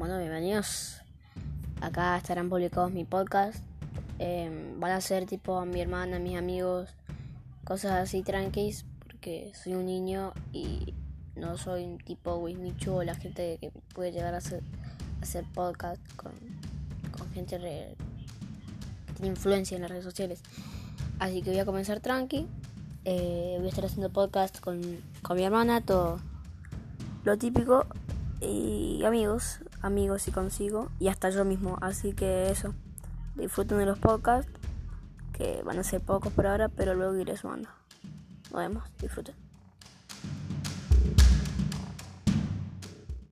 Bueno, bienvenidos. Acá estarán publicados mi podcast. Em, van a ser tipo mi hermana, mis amigos, cosas así tranquis, porque soy un niño y no soy un tipo Wismichu o la gente que puede llegar a hacer, hacer podcast con, gente que tiene influencia en las redes sociales. Así que voy a comenzar tranqui. Eh, voy a estar haciendo podcast con, con mi hermana, todo lo típico. Y amigos, amigos si consigo. Y hasta yo mismo. Así que eso. Disfruten de los podcasts. Que van a ser pocos por ahora, pero luego iré sumando. Nos vemos. Disfruten.